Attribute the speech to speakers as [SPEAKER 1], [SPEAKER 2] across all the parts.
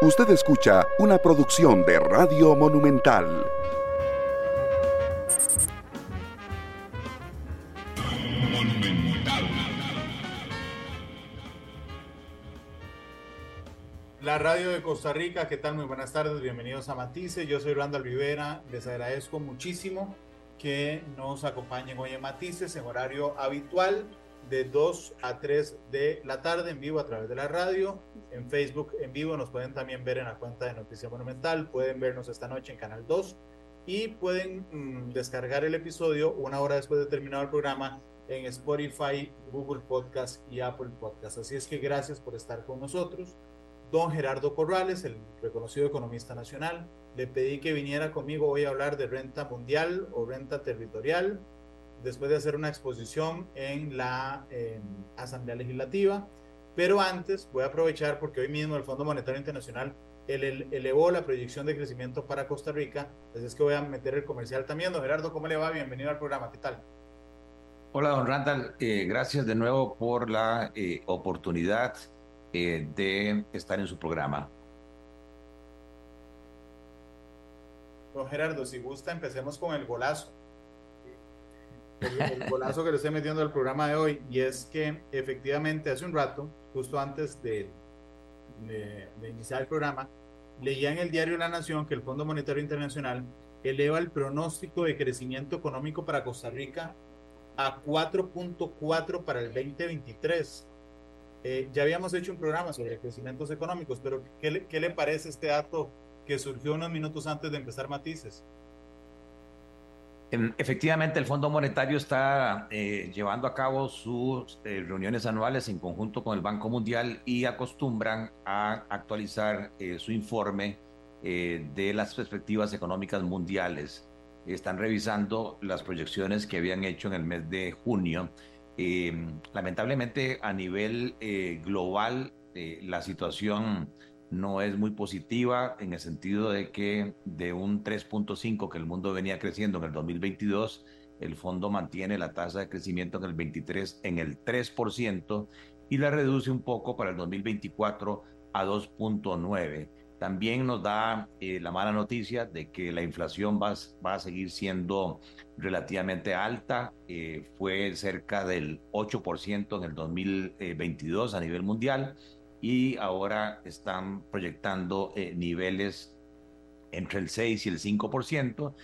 [SPEAKER 1] Usted escucha una producción de Radio Monumental.
[SPEAKER 2] La radio de Costa Rica, ¿qué tal? Muy buenas tardes, bienvenidos a Matices. Yo soy Randall Rivera, les agradezco muchísimo que nos acompañen hoy en Matices en horario habitual de 2 a 3 de la tarde en vivo a través de la radio, en Facebook en vivo, nos pueden también ver en la cuenta de Noticia Monumental, pueden vernos esta noche en Canal 2 y pueden mm, descargar el episodio una hora después de terminar el programa en Spotify, Google Podcast y Apple Podcast. Así es que gracias por estar con nosotros. Don Gerardo Corrales, el reconocido economista nacional, le pedí que viniera conmigo hoy a hablar de renta mundial o renta territorial después de hacer una exposición en la Asamblea Legislativa. Pero antes voy a aprovechar porque hoy mismo el Fondo Monetario Internacional elevó la proyección de crecimiento para Costa Rica. Entonces es que voy a meter el comercial también. Don Gerardo, ¿cómo le va? Bienvenido al programa. ¿Qué tal?
[SPEAKER 3] Hola, don Randall. Eh, gracias de nuevo por la eh, oportunidad eh, de estar en su programa.
[SPEAKER 2] Don Gerardo, si gusta, empecemos con el golazo el, golazo que le estoy metiendo al programa de hoy, y es que efectivamente hace un rato, justo antes de, iniciar el programa, leía en el diario La Nación que el Fondo Monetario Internacional eleva el pronóstico de crecimiento económico para Costa Rica a 4.4 para el 2023. Eh, ya habíamos hecho un programa sobre crecimientos económicos, pero ¿qué ¿qué le parece este dato que surgió unos minutos antes de empezar Matices?
[SPEAKER 3] Efectivamente, el Fondo Monetario está eh, llevando a cabo sus eh, reuniones anuales en conjunto con el Banco Mundial y acostumbran a actualizar eh, su informe de las perspectivas económicas mundiales. Están revisando las proyecciones que habían hecho en el mes de junio. lamentablemente, a nivel global, la situación no es muy positiva en el sentido de que de un 3.5 que el mundo venía creciendo en el 2022, el fondo mantiene la tasa de crecimiento en el 23 en el 3% y la reduce un poco para el 2024 a 2.9. También nos da eh, la mala noticia de que la inflación va, va a seguir siendo relativamente alta. Eh, fue cerca del 8% en el 2022 a nivel mundial y ahora están proyectando eh, niveles entre el 6 y el 5%,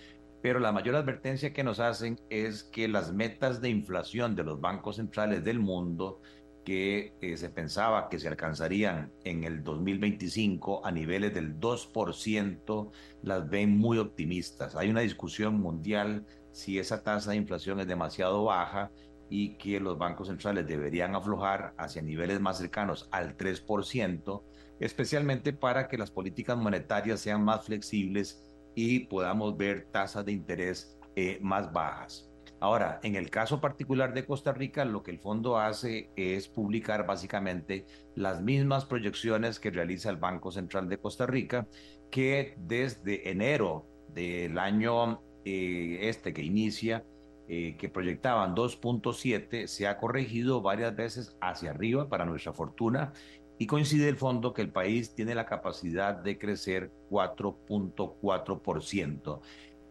[SPEAKER 3] pero la mayor advertencia que nos hacen es que las metas de inflación de los bancos centrales del mundo que eh, se pensaba que se alcanzarían en el 2025 a niveles del 2%, las ven muy optimistas. Hay una discusión mundial si esa tasa de inflación es demasiado baja y que los bancos centrales deberían aflojar hacia niveles más cercanos al 3%, especialmente para que las políticas monetarias sean más flexibles y podamos ver tasas de interés eh, más bajas. Ahora, en el caso particular de Costa Rica, lo que el fondo hace es publicar básicamente las mismas proyecciones que realiza el Banco Central de Costa Rica, que desde enero del año eh, este que inicia, eh, que proyectaban 2.7 se ha corregido varias veces hacia arriba para nuestra fortuna y coincide el fondo que el país tiene la capacidad de crecer 4.4%.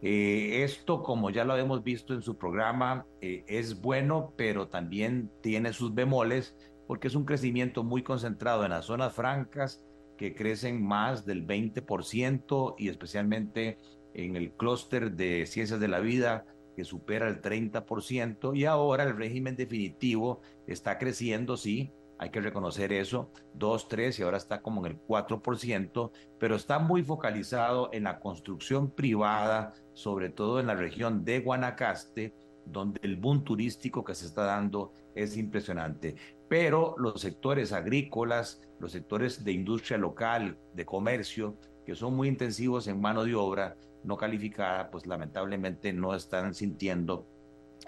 [SPEAKER 3] Eh, esto, como ya lo hemos visto en su programa, eh, es bueno, pero también tiene sus bemoles porque es un crecimiento muy concentrado en las zonas francas que crecen más del 20% y especialmente en el clúster de ciencias de la vida que supera el 30% y ahora el régimen definitivo está creciendo, sí, hay que reconocer eso, 2, 3 y ahora está como en el 4%, pero está muy focalizado en la construcción privada, sobre todo en la región de Guanacaste, donde el boom turístico que se está dando es impresionante. Pero los sectores agrícolas, los sectores de industria local, de comercio, que son muy intensivos en mano de obra, no calificada, pues lamentablemente no están sintiendo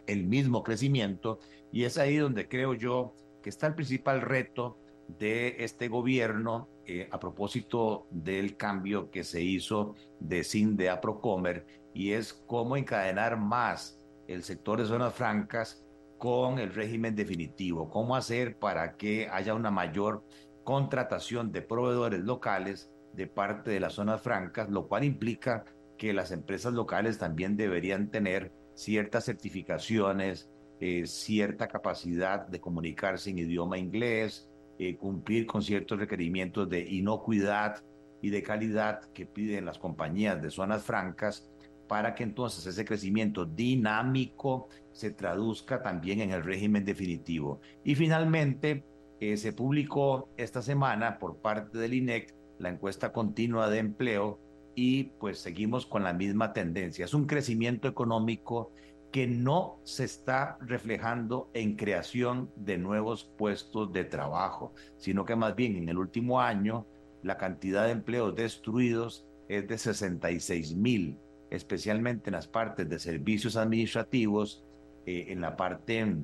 [SPEAKER 3] el mismo crecimiento. Y es ahí donde creo yo que está el principal reto de este gobierno eh, a propósito del cambio que se hizo de CINDE a Procomer y es cómo encadenar más el sector de zonas francas con el régimen definitivo, cómo hacer para que haya una mayor contratación de proveedores locales de parte de las zonas francas, lo cual implica que las empresas locales también deberían tener ciertas certificaciones, eh, cierta capacidad de comunicarse en idioma inglés, eh, cumplir con ciertos requerimientos de inocuidad y de calidad que piden las compañías de zonas francas para que entonces ese crecimiento dinámico se traduzca también en el régimen definitivo. Y finalmente, eh, se publicó esta semana por parte del INEC la encuesta continua de empleo y pues seguimos con la misma tendencia. Es un crecimiento económico que no se está reflejando en creación de nuevos puestos de trabajo, sino que más bien en el último año la cantidad de empleos destruidos es de 66 mil, especialmente en las partes de servicios administrativos, eh, en la parte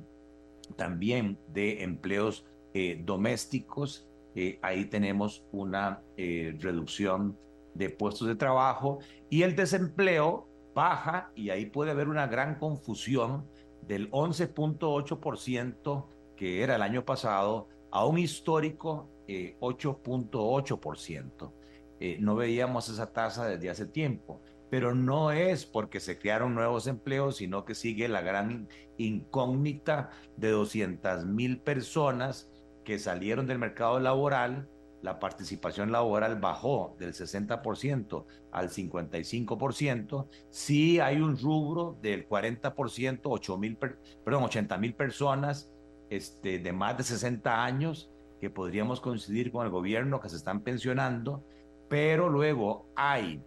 [SPEAKER 3] también de empleos eh, domésticos. Eh, ahí tenemos una reducción de puestos de trabajo y el desempleo baja y ahí puede haber una gran confusión del 11.8% que era el año pasado a un histórico 8.8%. Eh, eh, no veíamos esa tasa desde hace tiempo, pero no es porque se crearon nuevos empleos, sino que sigue la gran incógnita de 200 mil personas que salieron del mercado laboral la participación laboral bajó del 60% al 55%, sí hay un rubro del 40%, 8 mil, perdón, 80 mil personas este, de más de 60 años que podríamos coincidir con el gobierno que se están pensionando, pero luego hay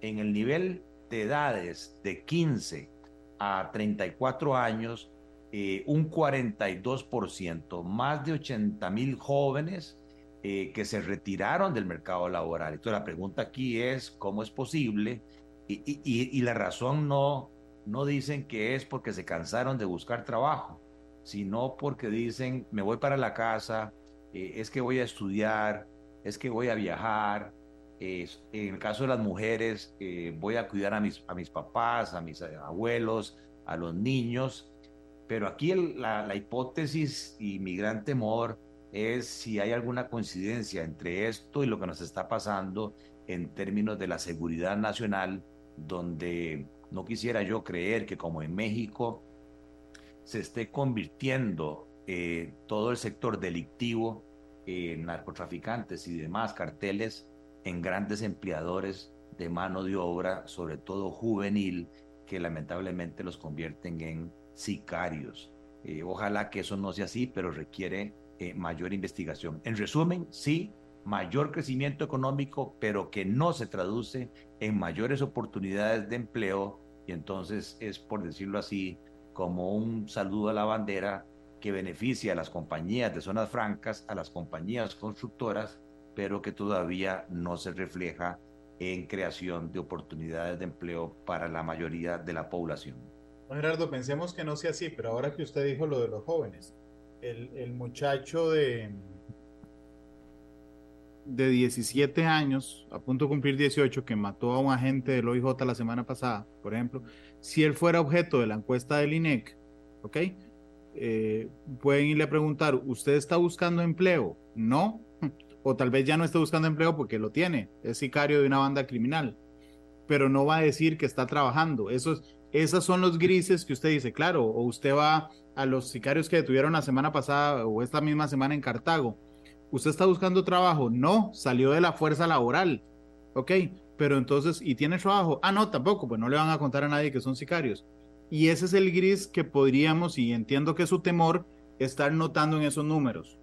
[SPEAKER 3] en el nivel de edades de 15 a 34 años eh, un 42%, más de 80 mil jóvenes eh, que se retiraron del mercado laboral. Entonces la pregunta aquí es, ¿cómo es posible? Y, y, y, la razón no, no dicen que es porque se cansaron de buscar trabajo, sino porque dicen, me voy para la casa, eh, es que voy a estudiar, es que voy a viajar. en el caso de las mujeres, eh, voy a cuidar a mis, a mis papás, a mis abuelos, a los niños. Pero aquí la, la hipótesis y mi gran temor es si hay alguna coincidencia entre esto y lo que nos está pasando en términos de la seguridad nacional, donde no quisiera yo creer que como en México se esté convirtiendo eh, todo el sector delictivo, eh, narcotraficantes y demás carteles, en grandes empleadores de mano de obra, sobre todo juvenil, que lamentablemente los convierten en sicarios. Eh, ojalá que eso no sea así, pero requiere eh, mayor investigación. En resumen, sí, mayor crecimiento económico, pero que no se traduce en mayores oportunidades de empleo y entonces es, por decirlo así, como un saludo a la bandera que beneficia a las compañías de zonas francas, a las compañías constructoras, pero que todavía no se refleja en creación de oportunidades de empleo para la mayoría de la población.
[SPEAKER 2] Gerardo, pensemos que no sea así, pero ahora que usted dijo lo de los jóvenes, el, muchacho de, de 17 años, a punto de cumplir 18, que mató a un agente del OIJ la semana pasada, por ejemplo, si él fuera objeto de la encuesta del INEC, ¿ok? Eh, pueden irle a preguntar, ¿usted está buscando empleo? No. O tal vez ya no está buscando empleo porque lo tiene, es sicario de una banda criminal, pero no va a decir que está trabajando. Esos, esos son los grises que usted dice, claro, o usted va a los sicarios que detuvieron la semana pasada o esta misma semana en Cartago. ¿Usted está buscando trabajo? No, salió de la fuerza laboral. Ok, pero entonces, ¿y tiene trabajo? Ah, no, tampoco, pues no le van a contar a nadie que son sicarios. Y ese es el gris que podríamos, y entiendo que es su temor, estar notando en esos números.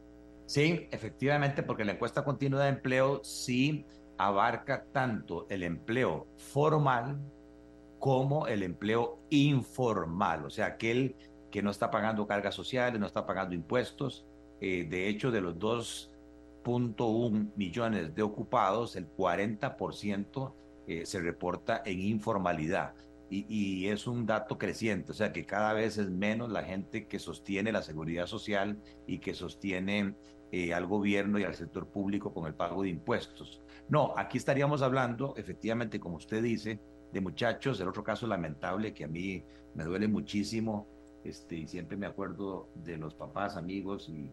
[SPEAKER 3] Sí, efectivamente, porque la encuesta continua de empleo sí abarca tanto el empleo formal como el empleo informal, o sea, aquel que no está pagando cargas sociales, no está pagando impuestos. Eh, de hecho, de los 2.1 millones de ocupados, el 40% eh, se reporta en informalidad. Y, es un dato creciente, o sea que cada vez es menos la gente que sostiene la seguridad social y que sostiene eh, al gobierno y al sector público con el pago de impuestos. No, aquí estaríamos hablando, efectivamente, como usted dice, de muchachos, el otro caso lamentable que a mí me duele muchísimo, este, y siempre me acuerdo de los papás, amigos y,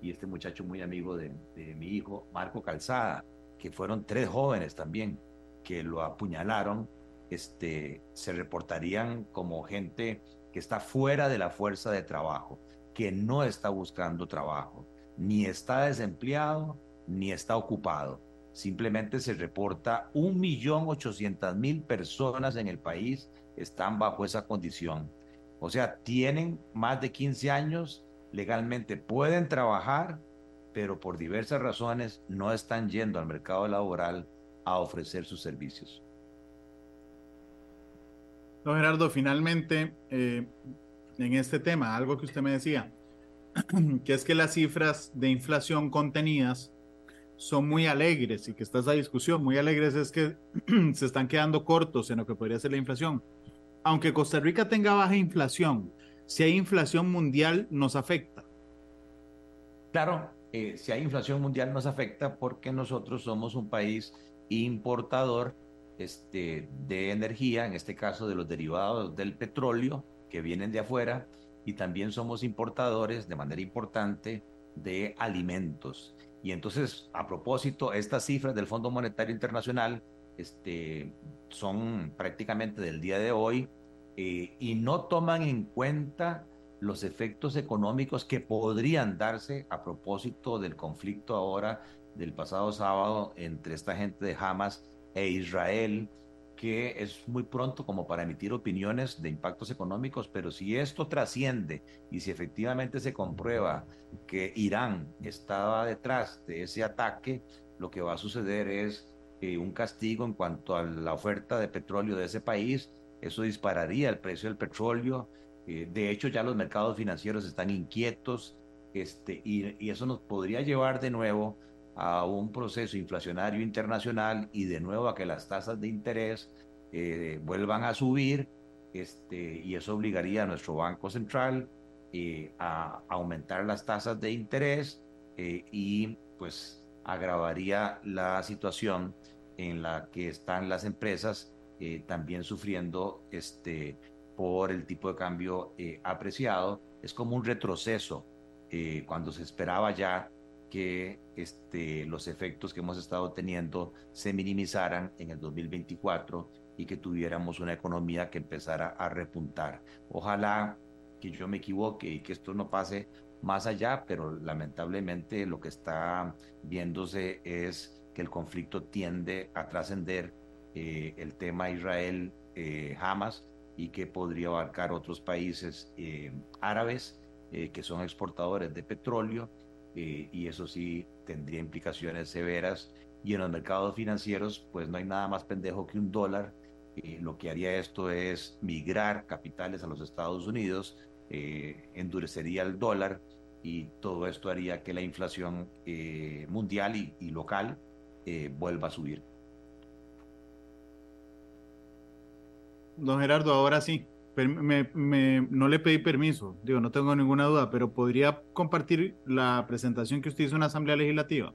[SPEAKER 3] y este muchacho muy amigo de, de, mi hijo, Marco Calzada, que fueron tres jóvenes también que lo apuñalaron, este, se reportarían como gente que está fuera de la fuerza de trabajo, que no está buscando trabajo, ni está desempleado, ni está ocupado. Simplemente se reporta un millón ochocientas mil personas en el país están bajo esa condición. O sea, tienen más de 15 años, legalmente pueden trabajar, pero por diversas razones no están yendo al mercado laboral a ofrecer sus servicios.
[SPEAKER 2] Don Gerardo, finalmente, eh, en este tema, algo que usted me decía, que es que las cifras de inflación contenidas son muy alegres y que está esa discusión, muy alegres es que se están quedando cortos en lo que podría ser la inflación. Aunque Costa Rica tenga baja inflación, si hay inflación mundial nos afecta.
[SPEAKER 3] Claro, eh, si hay inflación mundial nos afecta porque nosotros somos un país importador este, de energía, en este caso de los derivados del petróleo que vienen de afuera, y también somos importadores de manera importante de alimentos. Y entonces, a propósito, estas cifras del Fondo Monetario Internacional este, son prácticamente del día de hoy eh, y no toman en cuenta los efectos económicos que podrían darse a propósito del conflicto ahora del pasado sábado entre esta gente de Hamas e Israel, que es muy pronto como para emitir opiniones de impactos económicos, pero si esto trasciende y si efectivamente se comprueba que Irán estaba detrás de ese ataque, lo que va a suceder es un castigo en cuanto a la oferta de petróleo de ese país, eso dispararía el precio del petróleo, eh, de hecho ya los mercados financieros están inquietos, este, y, y eso nos podría llevar de nuevo a un proceso inflacionario internacional y de nuevo a que las tasas de interés eh, vuelvan a subir este, y eso obligaría a nuestro Banco Central eh, a aumentar las tasas de interés eh, y pues agravaría la situación en la que están las empresas también sufriendo este, por el tipo de cambio apreciado. Es como un retroceso cuando se esperaba ya que este, los efectos que hemos estado teniendo se minimizaran en el 2024 y que tuviéramos una economía que empezara a repuntar. Ojalá que yo me equivoque y que esto no pase más allá, pero lamentablemente lo que está viéndose es que el conflicto tiende a trascender eh, el tema Israel-Hamas eh, y que podría abarcar otros países eh, árabes que son exportadores de petróleo eh, y eso sí tendría implicaciones severas. Y en los mercados financieros, pues no hay nada más pendejo que un dólar. Eh, lo que haría esto es migrar capitales a los Estados Unidos, eh, endurecería el dólar y todo esto haría que la inflación mundial y, y local vuelva a subir.
[SPEAKER 2] Don Gerardo, ahora sí, no le pedí permiso, digo, no tengo ninguna duda, pero ¿podría compartir la presentación que usted hizo en la Asamblea Legislativa?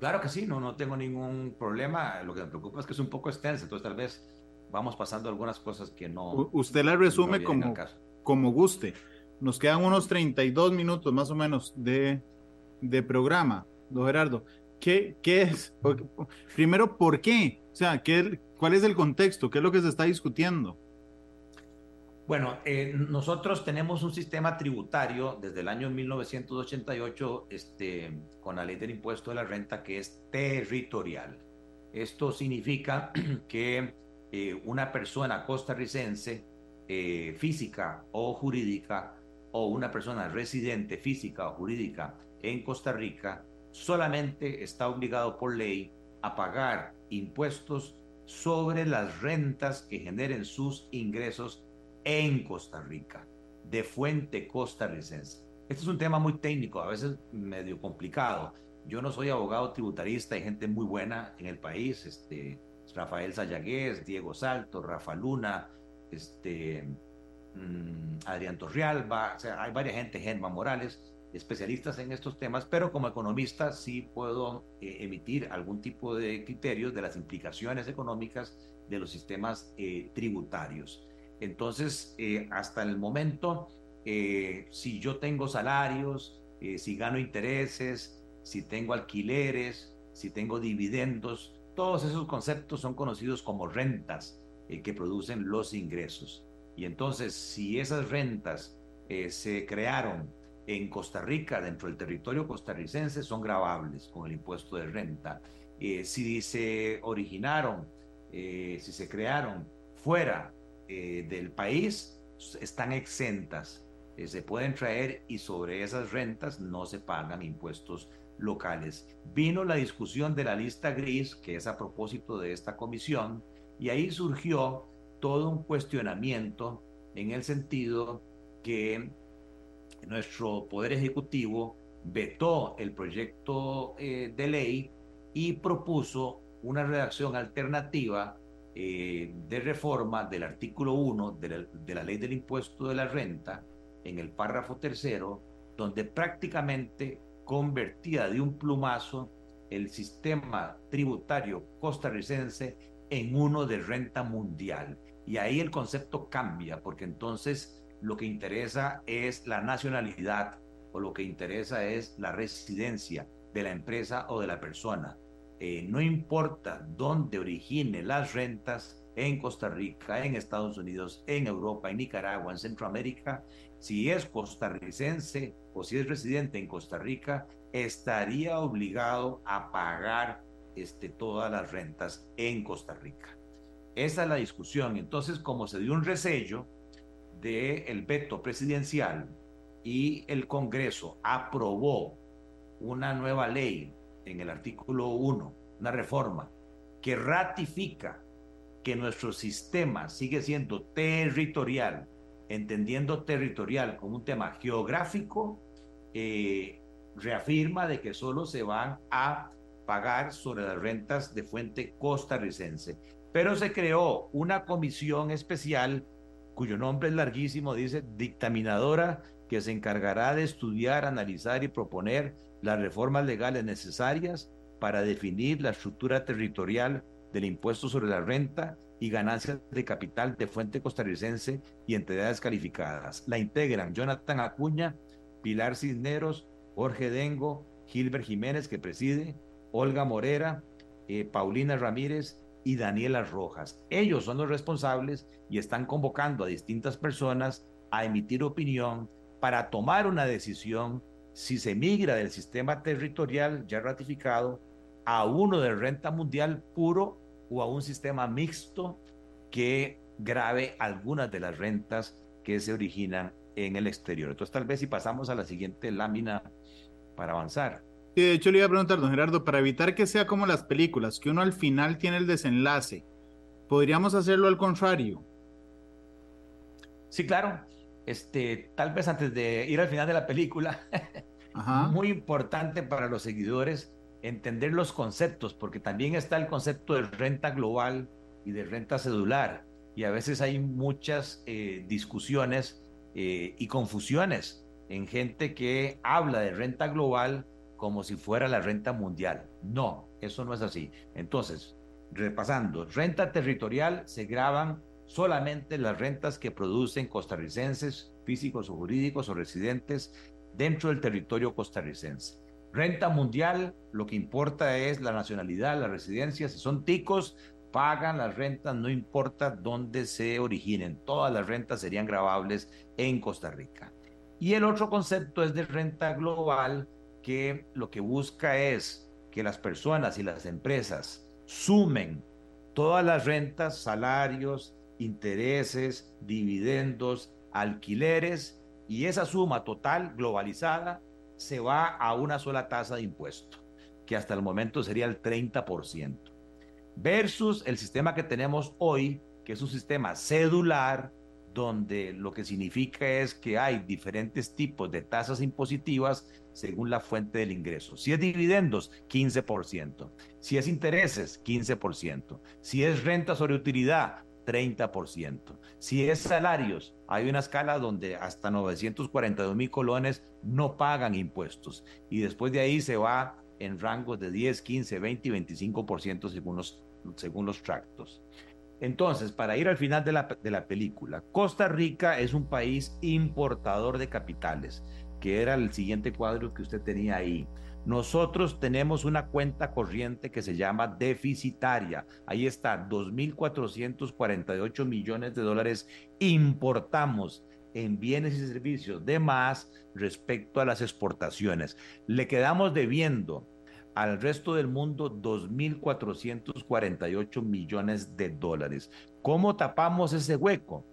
[SPEAKER 3] Claro que sí, no, no tengo ningún problema. Lo que me preocupa es que es un poco extensa, entonces tal vez vamos pasando algunas cosas que no.
[SPEAKER 2] usted la resume como, como guste. Nos quedan unos 32 minutos más o menos de, de programa, don Gerardo. ¿Qué, qué es? Primero, ¿por qué? O sea, ¿qué, ¿cuál es el contexto? ¿Qué es lo que se está discutiendo?
[SPEAKER 3] Bueno, eh, nosotros tenemos un sistema tributario desde el año 1988 este, con la ley del impuesto de la renta que es territorial. Esto significa que eh, una persona costarricense eh, física o jurídica o una persona residente física o jurídica en Costa Rica solamente está obligado por ley a pagar impuestos sobre las rentas que generen sus ingresos en Costa Rica, de fuente costarricense. Este es un tema muy técnico, a veces medio complicado. Yo no soy abogado tributarista, hay gente muy buena en el país, este, Rafael Sayagués, Diego Salto, Rafa Luna, este, mm, Adrián Torrialba, o sea, hay varias gente, Germán Morales, especialistas en estos temas, pero como economista sí puedo eh, emitir algún tipo de criterios de las implicaciones económicas de los sistemas eh, tributarios. Entonces, eh, hasta el momento, eh, si yo tengo salarios, eh, si gano intereses, si tengo alquileres, si tengo dividendos, todos esos conceptos son conocidos como rentas que producen los ingresos. Y entonces, si esas rentas se crearon en Costa Rica, dentro del territorio costarricense, son grabables con el impuesto de renta. Si se originaron, si se crearon fuera del país, están exentas. se pueden traer y sobre esas rentas no se pagan impuestos locales. Vino la discusión de la lista gris, que es a propósito de esta comisión, y ahí surgió todo un cuestionamiento en el sentido que nuestro Poder Ejecutivo vetó el proyecto eh, de ley y propuso una redacción alternativa eh, de reforma del artículo 1 de la, de la ley del impuesto de la renta en el párrafo tercero, donde prácticamente convertía de un plumazo el sistema tributario costarricense en uno de renta mundial. Y ahí el concepto cambia, porque entonces lo que interesa es la nacionalidad o lo que interesa es la residencia de la empresa o de la persona. Eh, no importa dónde origine las rentas, en Costa Rica, en Estados Unidos, en Europa, en Nicaragua, en Centroamérica, si es costarricense o si es residente en Costa Rica, estaría obligado a pagar este, todas las rentas en Costa Rica. Esa es la discusión. Entonces, como se dio un resello del veto presidencial y el Congreso aprobó una nueva ley en el artículo 1, una reforma que ratifica que nuestro sistema sigue siendo territorial, entendiendo territorial como un tema geográfico, eh, reafirma de que solo se van a pagar sobre las rentas de fuente costarricense. Pero se creó una comisión especial cuyo nombre es larguísimo, dice dictaminadora, que se encargará de estudiar, analizar y proponer las reformas legales necesarias para definir la estructura territorial del impuesto sobre la renta y ganancias de capital de fuente costarricense y entidades calificadas. La integran Jonathan Acuña, Pilar Cisneros, Jorge Dengo, Gilbert Jiménez, que preside, Olga Morera, eh, Paulina Ramírez y Daniela Rojas. Ellos son los responsables y están convocando a distintas personas a emitir opinión para tomar una decisión si se migra del sistema territorial ya ratificado a uno de renta mundial puro o a un sistema mixto que grave algunas de las rentas que se originan en el exterior. Entonces, tal vez si pasamos a la siguiente lámina para avanzar.
[SPEAKER 2] Sí, de hecho, le iba a preguntar, don Gerardo, para evitar que sea como las películas, que uno al final tiene el desenlace, ¿podríamos hacerlo al contrario?
[SPEAKER 3] Sí, claro. Este, tal vez antes de ir al final de la película, muy importante para los seguidores entender los conceptos, porque también está el concepto de renta global y de renta cedular, y a veces hay muchas eh, discusiones eh, y confusiones en gente que habla de renta global como si fuera la renta mundial. No, eso no es así. Entonces, repasando, renta territorial se graban solamente las rentas que producen costarricenses, físicos o jurídicos o residentes dentro del territorio costarricense. Renta mundial, lo que importa es la nacionalidad, la residencia. Si son ticos, pagan las rentas, no importa dónde se originen. Todas las rentas serían grabables en Costa Rica. Y el otro concepto es de renta global, que lo que busca es que las personas y las empresas sumen todas las rentas, salarios, intereses, dividendos, alquileres, y esa suma total globalizada se va a una sola tasa de impuesto, que hasta el momento sería el 30%, versus el sistema que tenemos hoy, que es un sistema cedular, donde lo que significa es que hay diferentes tipos de tasas impositivas según la fuente del ingreso. Si es dividendos, 15%. Si es intereses, 15%. Si es renta sobre utilidad, 30%. Si es salarios, hay una escala donde hasta 942 mil colones no pagan impuestos y después de ahí se va en rangos de 10, 15, 20 y 25% según los, según los tractos. Entonces, para ir al final de la, de la película, Costa Rica es un país importador de capitales. que era el siguiente cuadro que usted tenía ahí. Nosotros tenemos una cuenta corriente que se llama deficitaria. Ahí está, 2.448 millones de dólares importamos en bienes y servicios de más respecto a las exportaciones. Le quedamos debiendo al resto del mundo 2.448 millones de dólares. ¿Cómo tapamos ese hueco?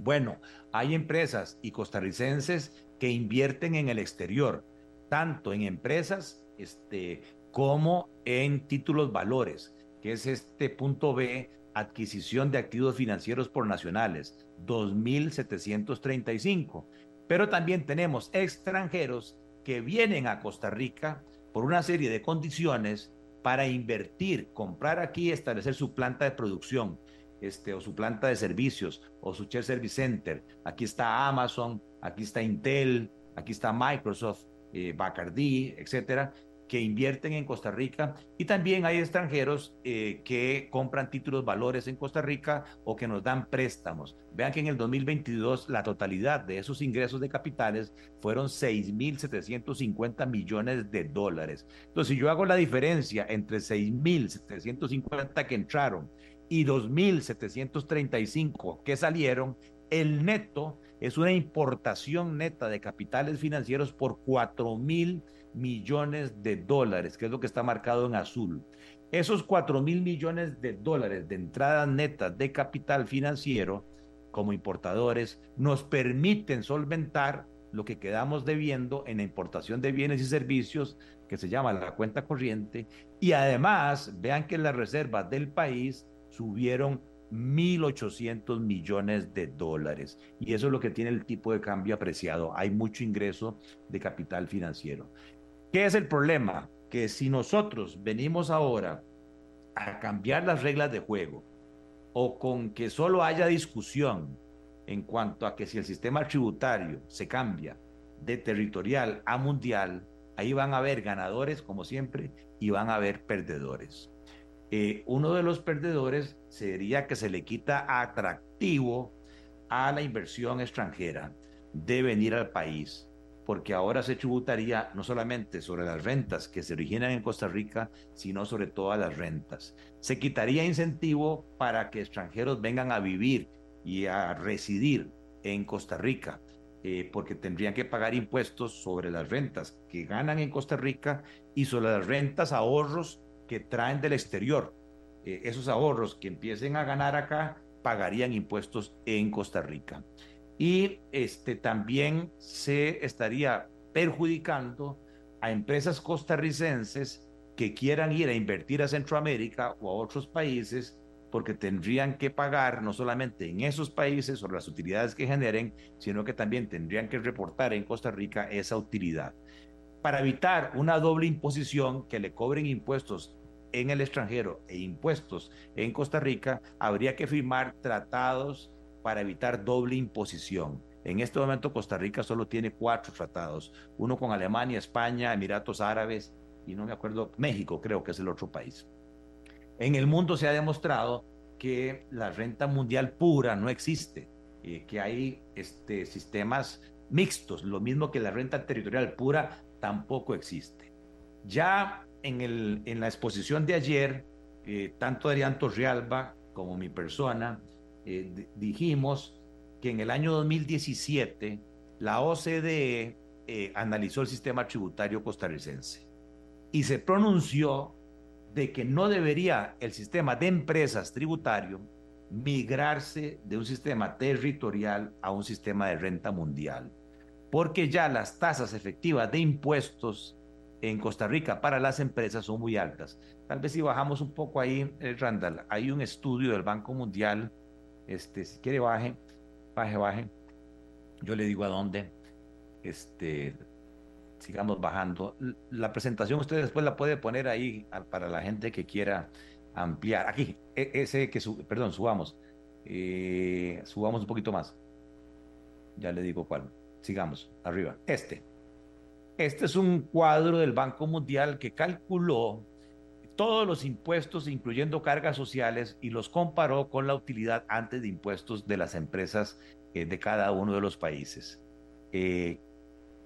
[SPEAKER 3] Bueno, hay empresas y costarricenses que invierten en el exterior, tanto en empresas este, como en títulos valores, que es este punto B, adquisición de activos financieros por nacionales, 2.735. Pero también tenemos extranjeros que vienen a Costa Rica por una serie de condiciones para invertir, comprar aquí, establecer su planta de producción, este, o su planta de servicios, o su Share Service Center. Aquí está Amazon, aquí está Intel, aquí está Microsoft, eh, Bacardi, etcétera, que invierten en Costa Rica y también hay extranjeros eh, que compran títulos valores en Costa Rica o que nos dan préstamos. Vean que en el 2022 la totalidad de esos ingresos de capitales fueron 6.750 millones de dólares. Entonces, si yo hago la diferencia entre 6.750 que entraron y 2.735 que salieron, el neto es una importación neta de capitales financieros por 4.000 millones de dólares, que es lo que está marcado en azul. Esos 4 mil millones de dólares de entrada neta de capital financiero como importadores nos permiten solventar lo que quedamos debiendo en la importación de bienes y servicios, que se llama la cuenta corriente, y además vean que las reservas del país subieron 1.800 millones de dólares. Y eso es lo que tiene el tipo de cambio apreciado. Hay mucho ingreso de capital financiero. ¿Qué es el problema? Que si nosotros venimos ahora a cambiar las reglas de juego o con que solo haya discusión en cuanto a que si el sistema tributario se cambia de territorial a mundial, ahí van a haber ganadores como siempre y van a haber perdedores. Eh, uno de los perdedores sería que se le quita atractivo a la inversión extranjera de venir al país porque ahora se tributaría no solamente sobre las rentas que se originan en Costa Rica, sino sobre todas las rentas. Se quitaría incentivo para que extranjeros vengan a vivir y a residir en Costa Rica, eh, porque tendrían que pagar impuestos sobre las rentas que ganan en Costa Rica y sobre las rentas, ahorros que traen del exterior. Eh, esos ahorros que empiecen a ganar acá pagarían impuestos en Costa Rica y este, también se estaría perjudicando a empresas costarricenses que quieran ir a invertir a Centroamérica o a otros países porque tendrían que pagar no solamente en esos países sobre las utilidades que generen, sino que también tendrían que reportar en Costa Rica esa utilidad. Para evitar una doble imposición que le cobren impuestos en el extranjero e impuestos en Costa Rica, habría que firmar tratados para evitar doble imposición. En este momento Costa Rica solo tiene cuatro tratados, uno con Alemania, España, Emiratos Árabes y no me acuerdo, México creo que es el otro país. En el mundo se ha demostrado que la renta mundial pura no existe, eh, que hay este, sistemas mixtos, lo mismo que la renta territorial pura tampoco existe. Ya en, el, en la exposición de ayer, eh, tanto Adrián Torrealba como mi persona, eh, dijimos que en el año 2017 la OCDE eh, analizó el sistema tributario costarricense y se pronunció de que no debería el sistema de empresas tributario migrarse de un sistema territorial a un sistema de renta mundial, porque ya las tasas efectivas de impuestos en Costa Rica para las empresas son muy altas. Tal vez si bajamos un poco ahí, eh, Randall, hay un estudio del Banco Mundial este, si quiere baje, baje, baje. Yo le digo a dónde. Este, sigamos bajando. La presentación usted después la puede poner ahí para la gente que quiera ampliar. Aquí, e, ese que, perdón, subamos. Eh, subamos un poquito más. Ya le digo cuál. Sigamos, arriba. Este. Este es un cuadro del Banco Mundial que calculó todos los impuestos, incluyendo cargas sociales, y los comparó con la utilidad antes de impuestos de las empresas eh, de cada uno de los países. Eh,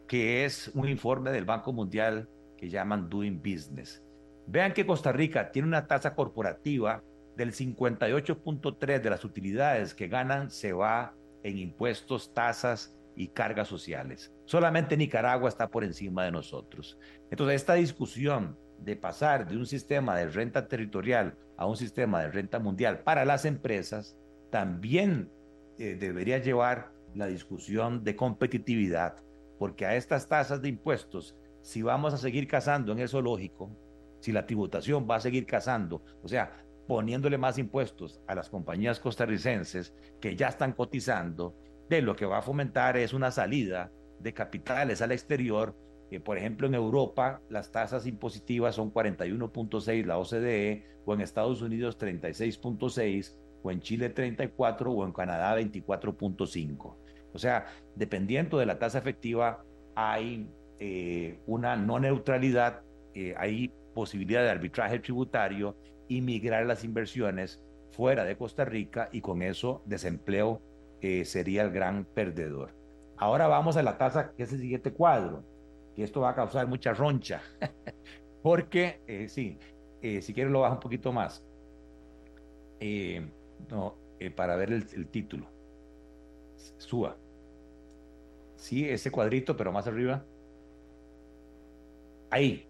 [SPEAKER 3] que es un informe del Banco Mundial que llaman Doing Business. Vean que Costa Rica tiene una tasa corporativa del 58.3 de las utilidades que ganan se va en impuestos, tasas y cargas sociales. Solamente Nicaragua está por encima de nosotros. Entonces, esta discusión de pasar de un sistema de renta territorial a un sistema de renta mundial para las empresas también eh, debería llevar la discusión de competitividad, porque a estas tasas de impuestos, si vamos a seguir cazando en eso lógico, si la tributación va a seguir cazando, o sea, poniéndole más impuestos a las compañías costarricenses que ya están cotizando, de lo que va a fomentar es una salida de capitales al exterior. por ejemplo, en Europa las tasas impositivas son 41.6 la OCDE, o en Estados Unidos 36.6, o en Chile 34, o en Canadá 24.5. O sea, dependiendo de la tasa efectiva, hay eh, una no neutralidad, eh, hay posibilidad de arbitraje tributario y migrar las inversiones fuera de Costa Rica y con eso desempleo eh, sería el gran perdedor. Ahora vamos a la tasa, que es el siguiente cuadro, que esto va a causar mucha roncha, porque, eh, sí, eh, si quieres lo bajo un poquito más, no, para ver el, el título, suba. Sí, ese cuadrito, pero más arriba. Ahí.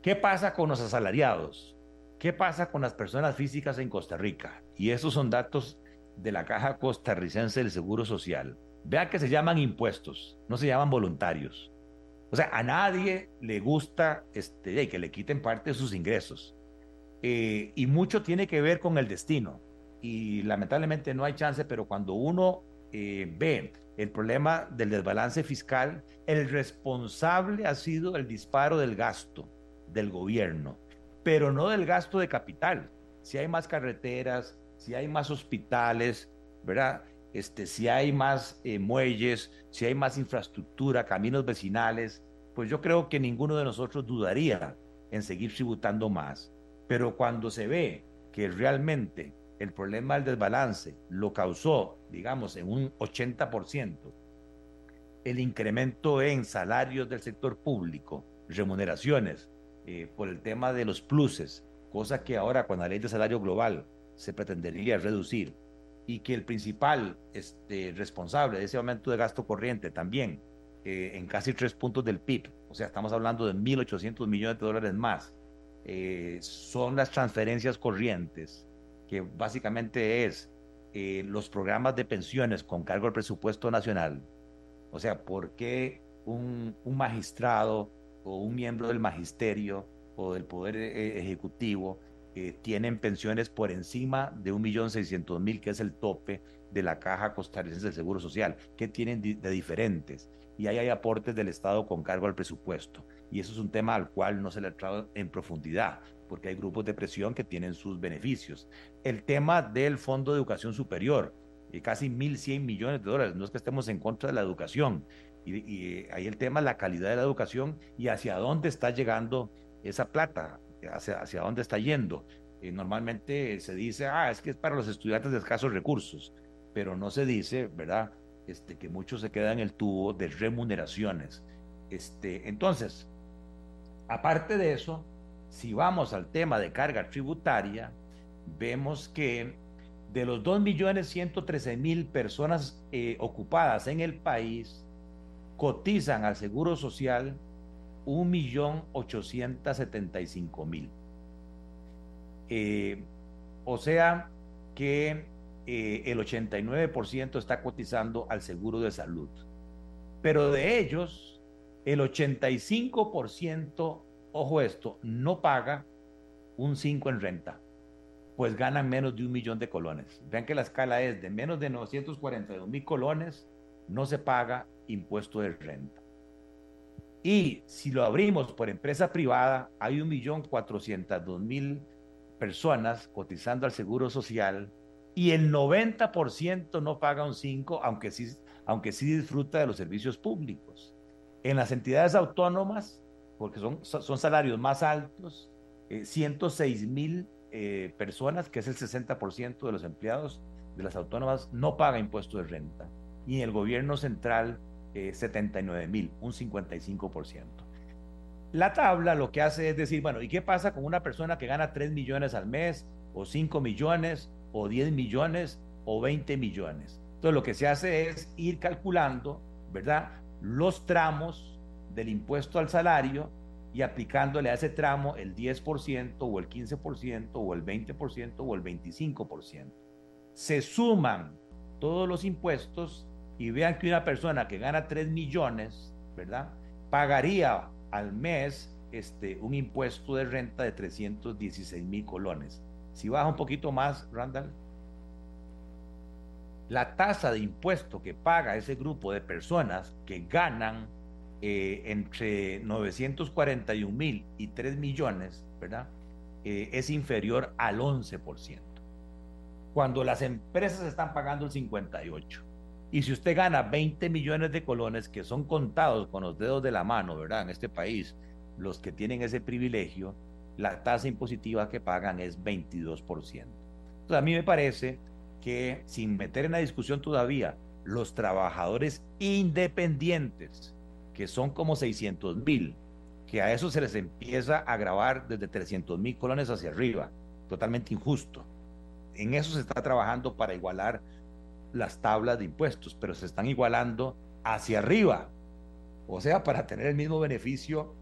[SPEAKER 3] ¿Qué pasa con los asalariados? ¿Qué pasa con las personas físicas en Costa Rica? Y esos son datos de la Caja Costarricense del Seguro Social. Vea que se llaman impuestos, no se llaman voluntarios. O sea, a nadie le gusta este, que le quiten parte de sus ingresos. Eh, y mucho tiene que ver con el destino. Y lamentablemente no hay chance, pero cuando uno eh, ve el problema del desbalance fiscal, el responsable ha sido el disparo del gasto del gobierno pero no del gasto de capital. Si hay más carreteras, si hay más hospitales, ¿verdad? Este, si hay más eh, muelles, si hay más infraestructura, caminos vecinales, pues yo creo que ninguno de nosotros dudaría en seguir tributando más. Pero cuando se ve que realmente el problema del desbalance lo causó, digamos, en un 80%, el incremento en salarios del sector público, remuneraciones, eh, por el tema de los pluses, cosa que ahora con la ley de salario global se pretendería reducir, y que el principal este, responsable de ese aumento de gasto corriente también eh, en casi tres puntos del PIB, o sea, estamos hablando de 1.800 millones de dólares más, eh, son las transferencias corrientes, que básicamente es los programas de pensiones con cargo al presupuesto nacional. O sea, ¿por qué un, un magistrado o un miembro del magisterio o del Poder eh, Ejecutivo eh, tienen pensiones por encima de 1.600.000, que es el tope de la Caja Costarricense del Seguro Social. ¿Qué tienen de diferentes? Y ahí hay aportes del Estado con cargo al presupuesto. Y eso es un tema al cual no se le ha entrado en profundidad, porque hay grupos de presión que tienen sus beneficios. El tema del Fondo de Educación Superior, eh, casi 1.100 millones de dólares. No es que estemos en contra de la educación, y, ahí el tema es la calidad de la educación y hacia dónde está llegando esa plata, hacia, hacia dónde está yendo. Eh, normalmente se dice, ah, es que es para los estudiantes de escasos recursos, pero no se dice, ¿verdad? Este, que mucho se queda en el tubo de remuneraciones. Este, entonces, aparte de eso, si vamos al tema de carga tributaria, vemos que de los 2.113.000 personas eh, ocupadas en el país, cotizan al Seguro Social 1.875.000. Eh, o sea que eh, el 89% está cotizando al seguro de salud. Pero de ellos, el 85%, ojo esto, no paga un 5 en renta, pues ganan menos de un millón de colones. Vean que la escala es de menos de 942 mil colones, no se paga impuesto de renta. Y si lo abrimos por empresa privada, hay un millón cuatrocientos mil personas cotizando al Seguro Social y el 90% no paga un 5, aunque sí, aunque sí disfruta de los servicios públicos. En las entidades autónomas, porque son, son salarios más altos, 106 eh, mil eh, personas, que es el 60% de los empleados de las autónomas, no paga impuesto de renta. Y en el gobierno central 79 mil, un 55%. La tabla lo que hace es decir, bueno, ¿y qué pasa con una persona que gana 3 millones al mes, o 5 millones, o 10 millones, o 20 millones? Entonces lo que se hace es ir calculando, ¿verdad? Los tramos del impuesto al salario y aplicándole a ese tramo el 10% o el 15% o el 20% o el 25%. Se suman todos los impuestos y vean que una persona que gana 3 millones, ¿verdad? Pagaría al mes este, un impuesto de renta de 316 mil colones. Si baja un poquito más, Randall, la tasa de impuesto que paga ese grupo de personas que ganan eh, entre 941 mil y 3 millones, ¿verdad? Eh, es inferior al 11%. Cuando las empresas están pagando el 58%. Y si usted gana 20 millones de colones, que son contados con los dedos de la mano, ¿verdad? En este país, los que tienen ese privilegio, la tasa impositiva que pagan es 22%. Entonces, a mí me parece que, sin meter en la discusión todavía, los trabajadores independientes, que son como 600 mil, que a eso se les empieza a grabar desde 300 mil colones hacia arriba, totalmente injusto. En eso se está trabajando para igualar las tablas de impuestos, pero se están igualando hacia arriba. O sea, para tener el mismo beneficio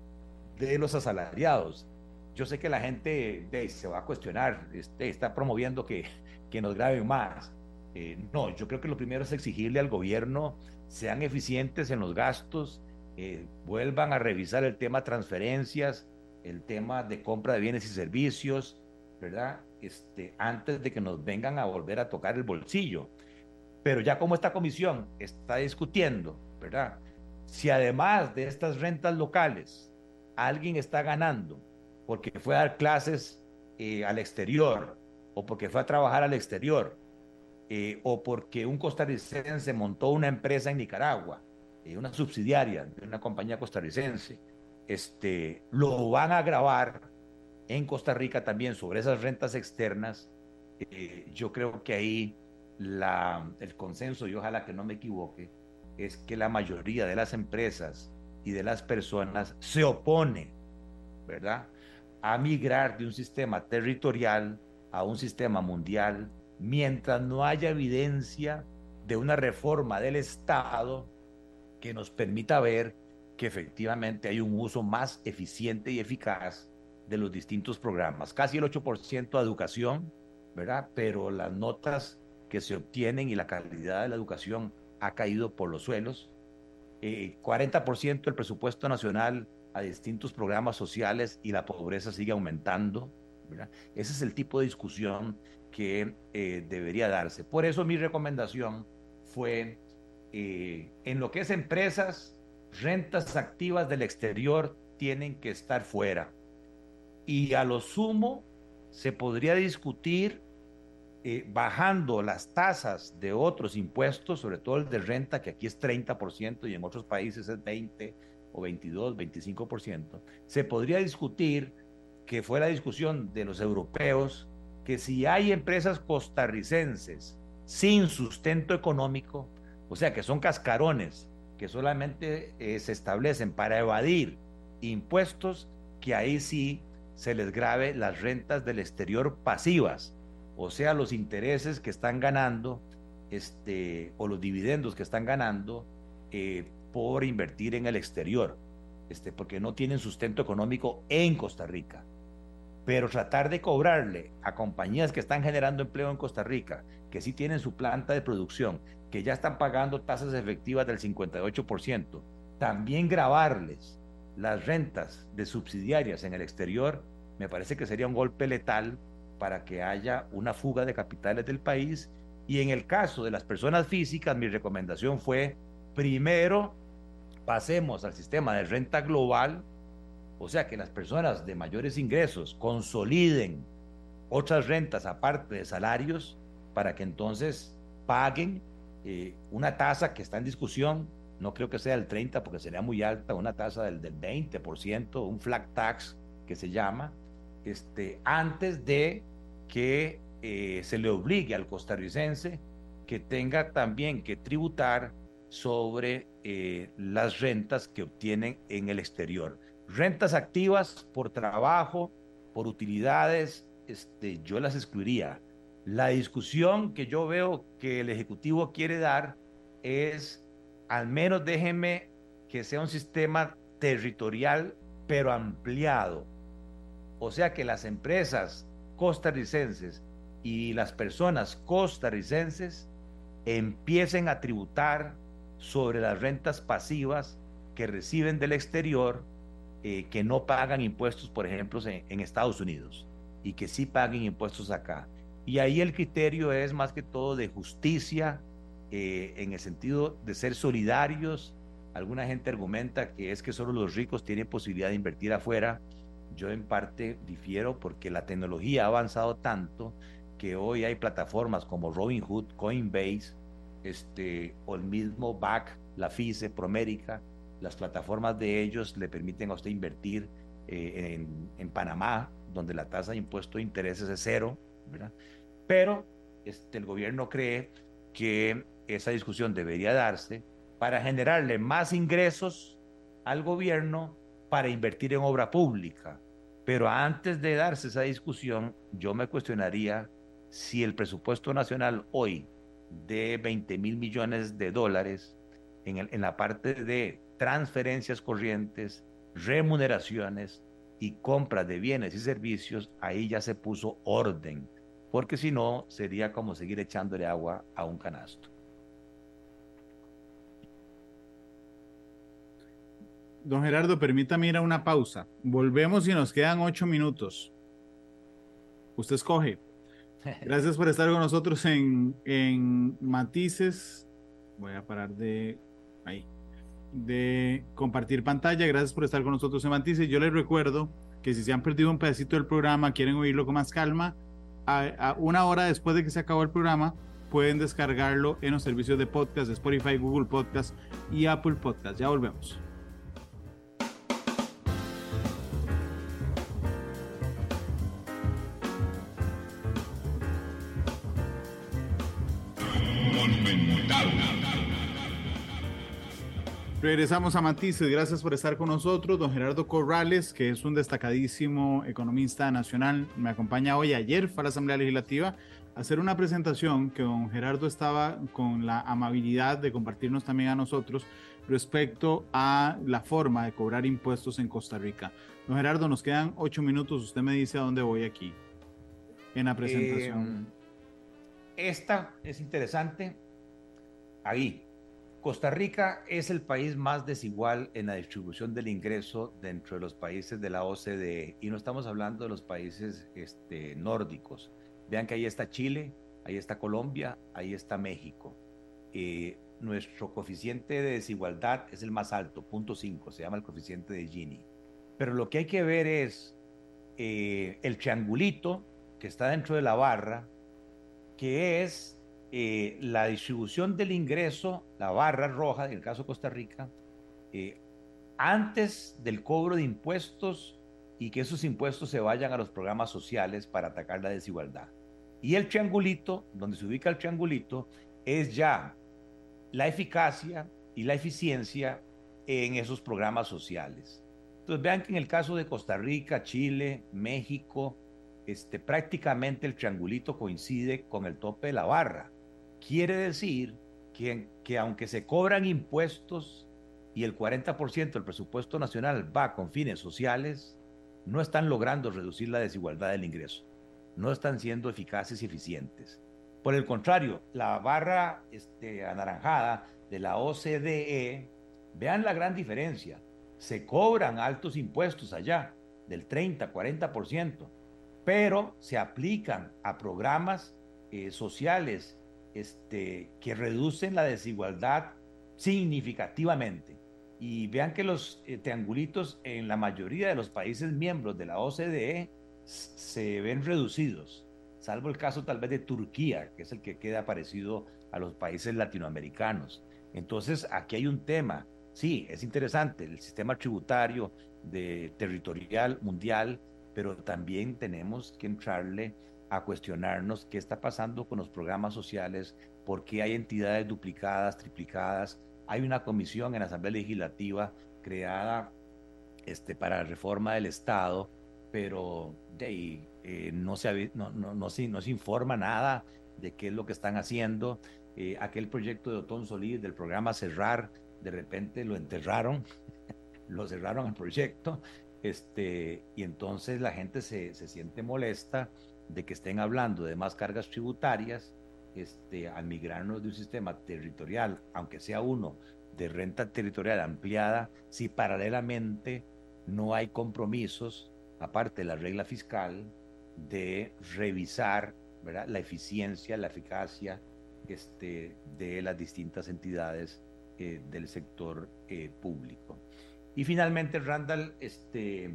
[SPEAKER 3] de los asalariados. Yo sé que la gente se va a cuestionar, este, está promoviendo que, que nos graben más. Eh, no, yo creo que lo primero es exigirle al gobierno sean eficientes en los gastos, eh, vuelvan a revisar el tema transferencias, el tema de compra de bienes y servicios, ¿verdad? Este, antes de que nos vengan a volver a tocar el bolsillo. Pero ya como esta comisión está discutiendo, ¿verdad? Si además de estas rentas locales alguien está ganando porque fue a dar clases eh, al exterior o porque fue a trabajar al exterior eh, o porque un costarricense montó una empresa en Nicaragua, eh, una subsidiaria de una compañía costarricense, este, lo van a grabar en Costa Rica también sobre esas rentas externas. yo creo que ahí la, el consenso, y ojalá que no me equivoque, es que la mayoría de las empresas y de las personas se opone, ¿verdad? A migrar de un sistema territorial a un sistema mundial mientras no haya evidencia de una reforma del Estado que nos permita ver que efectivamente hay un uso más eficiente y eficaz de los distintos programas. Casi el 8% de educación, ¿verdad? Pero las notas que se obtienen y la calidad de la educación ha caído por los suelos. 40% eh, del presupuesto nacional a distintos programas sociales y la pobreza sigue aumentando. Ese es el tipo de discusión que eh, debería darse. Por eso mi recomendación fue, eh, en lo que es empresas, rentas activas del exterior tienen que estar fuera. Y a lo sumo se podría discutir eh, bajando las tasas de otros impuestos, sobre todo el de renta, que aquí es 30% y en otros países es 20 o 22, 25%, se podría discutir que fue la discusión de los europeos, que si hay empresas costarricenses sin sustento económico, o sea, que son cascarones, que solamente eh, se establecen para evadir impuestos, que ahí sí se les grave las rentas del exterior pasivas, o sea, los intereses que están ganando, este, o los dividendos que están ganando eh, por invertir en el exterior, este, porque no tienen sustento económico en Costa Rica. Pero tratar de cobrarle a compañías que están generando empleo en Costa Rica, que sí tienen su planta de producción, que ya están pagando tasas efectivas del 58%, también grabarles las rentas de subsidiarias en el exterior, me parece que sería un golpe letal para que haya una fuga de capitales del país. Y en el caso de las personas físicas, mi recomendación fue, primero, pasemos al sistema de renta global, o sea, que las personas de mayores ingresos consoliden otras rentas aparte de salarios para que entonces paguen eh, una tasa que está en discusión, no creo que sea el 30 porque sería muy alta, una tasa del, del 20%, un flat tax que se llama, este, antes de que eh, se le obligue al costarricense que tenga también que tributar sobre eh, las rentas que obtienen en el exterior. Rentas activas por trabajo, por utilidades, este, yo las excluiría. La discusión que yo veo que el Ejecutivo quiere dar es, al menos déjenme que sea un sistema territorial, pero ampliado. O sea que las empresas costarricenses y las personas costarricenses empiecen a tributar sobre las rentas pasivas que reciben del exterior eh, que no pagan impuestos, por ejemplo, en, Estados Unidos y que sí paguen impuestos acá. Y ahí el criterio es más que todo de justicia, eh, en el sentido de ser solidarios. Alguna gente argumenta que es que solo los ricos tienen posibilidad de invertir afuera. Yo en parte difiero porque la tecnología ha avanzado tanto que hoy hay plataformas como Robinhood, Coinbase, este, o el mismo BAC, la FICE, Promérica, las plataformas de ellos le permiten a usted invertir eh, en, Panamá, donde la tasa de impuesto de intereses es cero, Pero este, el gobierno cree que esa discusión debería darse para generarle más ingresos al gobierno para invertir en obra pública. Pero antes de darse esa discusión, yo me cuestionaría si el presupuesto nacional hoy de 20 mil millones de dólares en, la parte de transferencias corrientes, remuneraciones y compras de bienes y servicios, ahí ya se puso orden, porque si no sería como seguir echándole agua a un canasto.
[SPEAKER 2] Don Gerardo, permítame ir a una pausa. Volvemos y nos quedan ocho minutos. Usted escoge. Gracias por estar con nosotros en, en Matices. Voy a parar de ahí de compartir pantalla. Gracias por estar con nosotros en Matices. Yo les recuerdo que si se han perdido un pedacito del programa, quieren oírlo con más calma, a, una hora después de que se acabó el programa, pueden descargarlo en los servicios de podcast, Spotify, Google Podcast y Apple Podcast. Ya volvemos. Regresamos a Matices, gracias por estar con nosotros. Don Gerardo Corrales, que es un destacadísimo economista nacional, me acompaña hoy. Ayer fue a la Asamblea Legislativa a hacer una presentación que don Gerardo estaba con la amabilidad de compartirnos también a nosotros respecto a la forma de cobrar impuestos en Costa Rica. Don Gerardo, nos quedan ocho minutos. Usted me dice a dónde voy aquí en la presentación.
[SPEAKER 3] Eh, esta es interesante. Ahí, Costa Rica es el país más desigual en la distribución del ingreso dentro de los países de la OCDE y no estamos hablando de los países este, nórdicos. Vean que ahí está Chile, ahí está Colombia, ahí está México. Eh, nuestro coeficiente de desigualdad es el más alto, 0.5, se llama el coeficiente de Gini. Pero lo que hay que ver es eh, el triangulito que está dentro de la barra, que es eh, la distribución del ingreso, la barra roja, en el caso de Costa Rica, eh, antes del cobro de impuestos y que esos impuestos se vayan a los programas sociales para atacar la desigualdad. Y el triangulito, donde se ubica el triangulito, es ya la eficacia y la eficiencia en esos programas sociales. Entonces vean que en el caso de Costa Rica, Chile, México, este, prácticamente el triangulito coincide con el tope de la barra. Quiere decir que, que aunque se cobran impuestos y el 40% del presupuesto nacional va con fines sociales, no están logrando reducir la desigualdad del ingreso. No están siendo eficaces y eficientes. Por el contrario, la barra este, anaranjada de la OCDE, vean la gran diferencia. Se cobran altos impuestos allá, del 30, 40%, pero se aplican a programas eh, sociales este, que reducen la desigualdad significativamente. Y vean que los eh, triangulitos en la mayoría de los países miembros de la OCDE se ven reducidos, salvo el caso tal vez de Turquía, que es el que queda parecido a los países latinoamericanos. Entonces, aquí hay un tema. Sí, es interesante el sistema tributario de territorial mundial, pero también tenemos que entrarle a cuestionarnos qué está pasando con los programas sociales, por qué hay entidades duplicadas, triplicadas, hay una comisión en la Asamblea Legislativa creada este, para la reforma del Estado, pero de eh, no, se, no, no, no, se, no se informa nada de qué es lo que están haciendo. Eh, aquel proyecto de Otón Solís del programa Cerrar, de repente lo enterraron, lo cerraron el proyecto, este, y entonces la gente se, se, siente molesta de que estén hablando de más cargas tributarias este, al migrarnos de un sistema territorial, aunque sea uno de renta territorial ampliada, si paralelamente no hay compromisos, aparte de la regla fiscal, de revisar ¿verdad? la eficiencia, la eficacia este, de las distintas entidades eh, del sector eh, público. Y finalmente, Randall, este,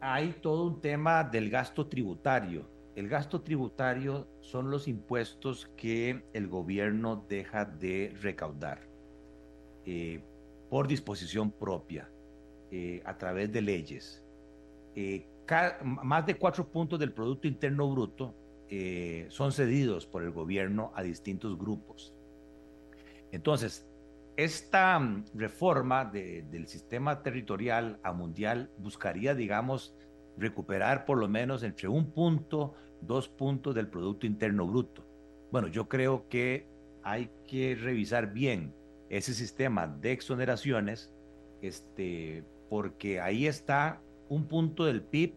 [SPEAKER 3] hay todo un tema del gasto tributario. El gasto tributario son los impuestos que el gobierno deja de recaudar eh, por disposición propia, a través de leyes. más de cuatro puntos del Producto Interno Bruto eh, son cedidos por el gobierno a distintos grupos. Entonces, esta mm, reforma del sistema territorial a mundial buscaría, digamos, recuperar por lo menos entre un punto, dos puntos del Producto Interno Bruto. Bueno, yo creo que hay que revisar bien ese sistema de exoneraciones, este, porque ahí está un punto del PIB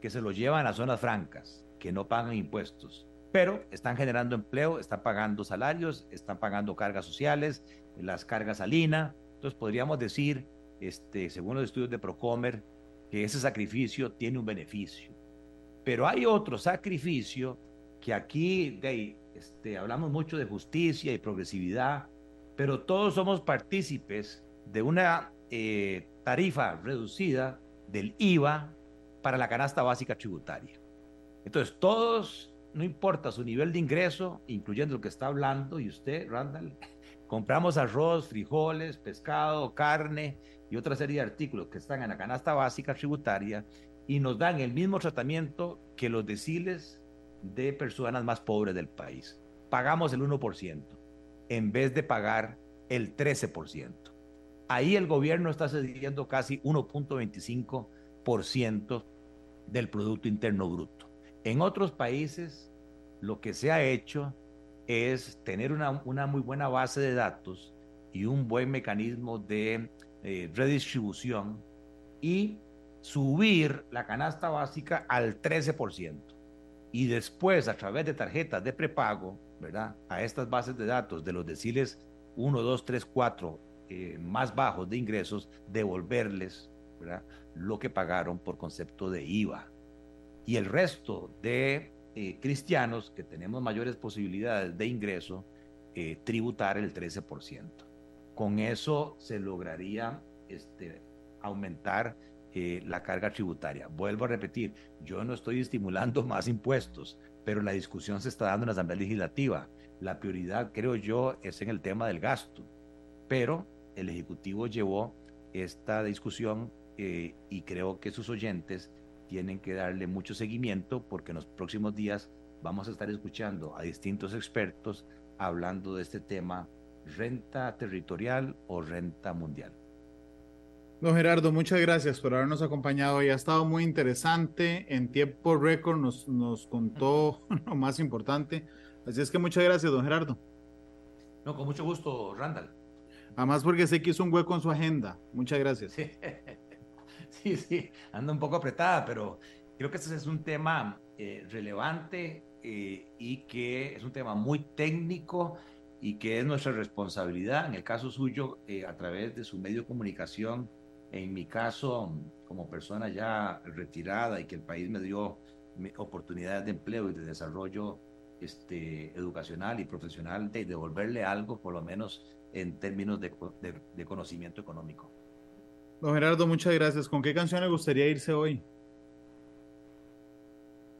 [SPEAKER 3] que se lo llevan a zonas francas que no pagan impuestos, pero están generando empleo, están pagando salarios, están pagando cargas sociales, las cargas al INA. Entonces podríamos decir, este, según los estudios de Procomer, que ese sacrificio tiene un beneficio. Pero hay otro sacrificio que aquí de, este, hablamos mucho de justicia y progresividad, pero todos somos partícipes de una eh, tarifa reducida del IVA para la canasta básica tributaria. Entonces, todos, no importa su nivel de ingreso, incluyendo lo que está hablando, y usted, Randall, compramos arroz, frijoles, pescado, carne y otra serie de artículos que están en la canasta básica tributaria y nos dan el mismo tratamiento que los deciles de personas más pobres del país. Pagamos el 1% en vez de pagar el 13%. Ahí el gobierno está cediendo casi 1.25% del Producto Interno Bruto. En otros países, lo que se ha hecho es tener una, muy buena base de datos y un buen mecanismo de eh, redistribución y subir la canasta básica al 13%. Y después, a través de tarjetas de prepago, ¿verdad? A estas bases de datos de los deciles 1, 2, 3, 4 más bajos de ingresos, devolverles ¿verdad? lo que pagaron por concepto de IVA y el resto de eh, cristianos que tenemos mayores posibilidades de ingreso, eh, tributar el 13%. Con eso se lograría este, aumentar eh, la carga tributaria. Vuelvo a repetir, yo no estoy estimulando más impuestos, pero la discusión se está dando en la Asamblea Legislativa. La prioridad, creo yo, es en el tema del gasto, pero el Ejecutivo llevó esta discusión y creo que sus oyentes tienen que darle mucho seguimiento porque en los próximos días vamos a estar escuchando a distintos expertos hablando de este tema, renta territorial o renta mundial.
[SPEAKER 2] Don Gerardo, muchas gracias por habernos acompañado y ha estado muy interesante. En tiempo récord nos, nos contó lo más importante. Así es que muchas gracias, don Gerardo.
[SPEAKER 3] No, con mucho gusto, Randall.
[SPEAKER 2] Además porque sé que hizo un hueco en su agenda. Muchas gracias.
[SPEAKER 3] sí, sí, anda un poco apretada, pero creo que este es un tema eh, relevante eh, y que es un tema muy técnico y que es nuestra responsabilidad, en el caso suyo, eh, a través de su medio de comunicación, en mi caso, como persona ya retirada y que el país me dio oportunidades de empleo y de desarrollo este, educacional y profesional, de devolverle algo, por lo menos en términos de conocimiento económico.
[SPEAKER 2] Don Gerardo, muchas gracias. ¿Con qué canción le gustaría irse hoy?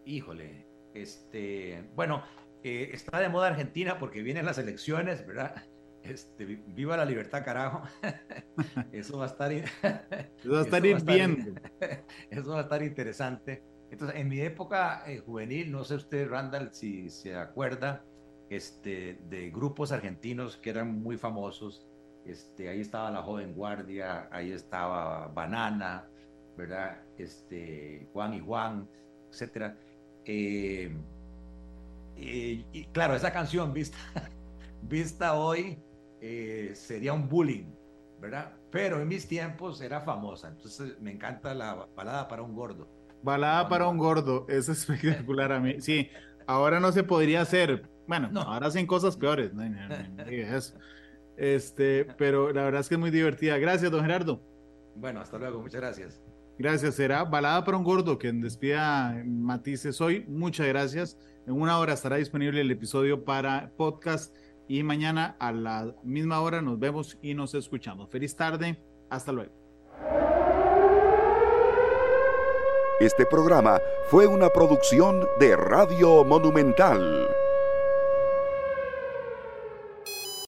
[SPEAKER 3] Híjole, este, bueno, eh, está de moda Argentina porque vienen las elecciones, ¿verdad? Este, viva la libertad, carajo. Eso va a estar,
[SPEAKER 2] eso va a estar bien.
[SPEAKER 3] Eso va a estar interesante. Entonces, en mi época eh, juvenil, no sé usted, Randall, si se acuerda, este, de grupos argentinos que eran muy famosos Este, ahí estaba la joven guardia, ahí estaba Banana, ¿verdad? Este, Juan y Juan, etcétera. Eh, eh, y claro, esa canción vista, vista hoy eh, sería un bullying, ¿verdad? Pero en mis tiempos era famosa, entonces me encanta la balada para un gordo.
[SPEAKER 2] Balada para un gordo, es espectacular a mí. Sí, ahora no se podría hacer. Bueno, no. ahora hacen cosas peores. No, eso. Este, pero la verdad es que es muy divertida. Gracias, don Gerardo.
[SPEAKER 3] Bueno, hasta luego, muchas gracias.
[SPEAKER 2] Gracias, será Balada para un Gordo quien despida Matices hoy. Muchas gracias. En una hora estará disponible el episodio para podcast y mañana a la misma hora nos vemos y nos escuchamos. Feliz tarde, hasta luego.
[SPEAKER 1] Este programa fue una producción de Radio Monumental.